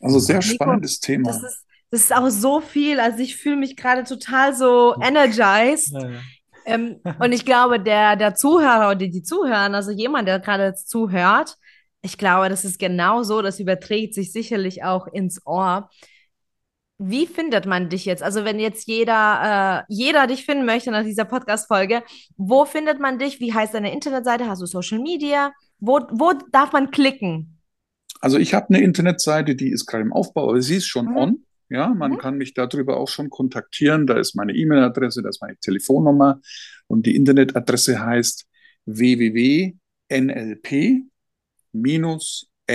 Also sehr Nico, spannendes Thema. Das ist, das ist auch so viel. Also ich fühle mich gerade total so energized. Ja, ja. Ähm, und ich glaube, der, der Zuhörer oder die zuhören, also jemand, der gerade jetzt zuhört, ich glaube, das ist genau so, das überträgt sich sicherlich auch ins Ohr. Wie findet man dich jetzt? Also wenn jetzt jeder, äh, jeder dich finden möchte nach dieser Podcast-Folge, wo findet man dich? Wie heißt deine Internetseite? Hast du Social Media? Wo, wo darf man klicken? Also ich habe eine Internetseite, die ist gerade im Aufbau, aber sie ist schon Mhm. on. Ja, man Mhm. kann mich darüber auch schon kontaktieren. Da ist meine E-Mail-Adresse, da ist meine Telefonnummer und die Internetadresse heißt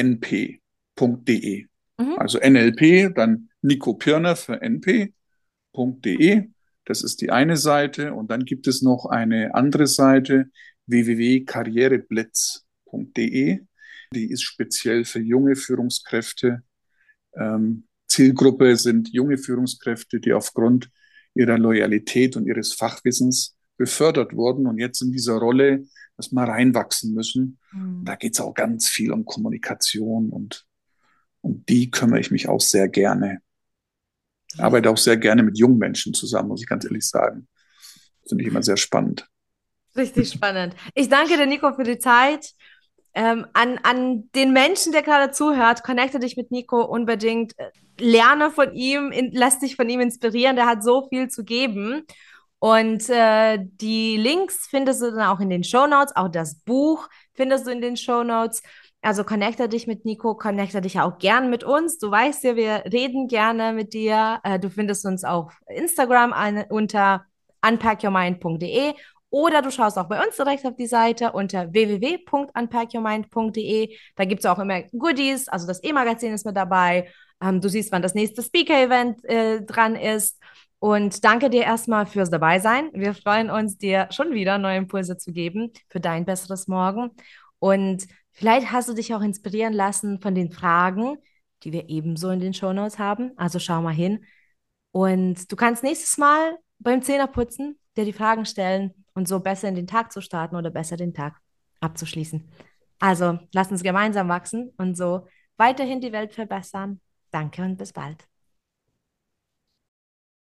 www.nlp-np.de. Mhm. Also NLP, dann Nico Pirner für np.de. Das ist die eine Seite. Und dann gibt es noch eine andere Seite, www.karriereblitz.de. Die ist speziell für junge Führungskräfte. Ähm, Zielgruppe sind junge Führungskräfte, die aufgrund ihrer Loyalität und ihres Fachwissens befördert wurden und jetzt in dieser Rolle erstmal reinwachsen müssen. Mhm. Da geht es auch ganz viel um Kommunikation und um die kümmere ich mich auch sehr gerne. Arbeite auch sehr gerne mit jungen Menschen zusammen, muss ich ganz ehrlich sagen. Finde ich immer sehr spannend. Richtig spannend. Ich danke dir, Nico, für die Zeit. Ähm, an, an den Menschen, der gerade zuhört, connecte dich mit Nico unbedingt. Lerne von ihm, in, lass dich von ihm inspirieren. Der hat so viel zu geben. Und äh, die Links findest du dann auch in den Show Notes. Auch das Buch findest du in den Show Notes. Also connecte dich mit Nico, connecte dich auch gern mit uns. Du weißt ja, wir reden gerne mit dir. Äh, du findest uns auf Instagram unter unpackyourmind.de oder du schaust auch bei uns direkt auf die Seite unter www.unpackyourmind.de. Da gibt es auch immer Goodies, also das E-Magazin ist mit dabei. Ähm, du siehst, wann das nächste Speaker-Event äh, dran ist. Und danke dir erstmal fürs Dabeisein. Wir freuen uns, dir schon wieder neue Impulse zu geben für dein besseres Morgen. Und vielleicht hast du dich auch inspirieren lassen von den Fragen, die wir ebenso in den Shownotes haben. Also schau mal hin. Und du kannst nächstes Mal beim Zähneputzen dir die Fragen stellen und so besser in den Tag zu starten oder besser den Tag abzuschließen. Also lass uns gemeinsam wachsen und so weiterhin die Welt verbessern. Danke und bis bald.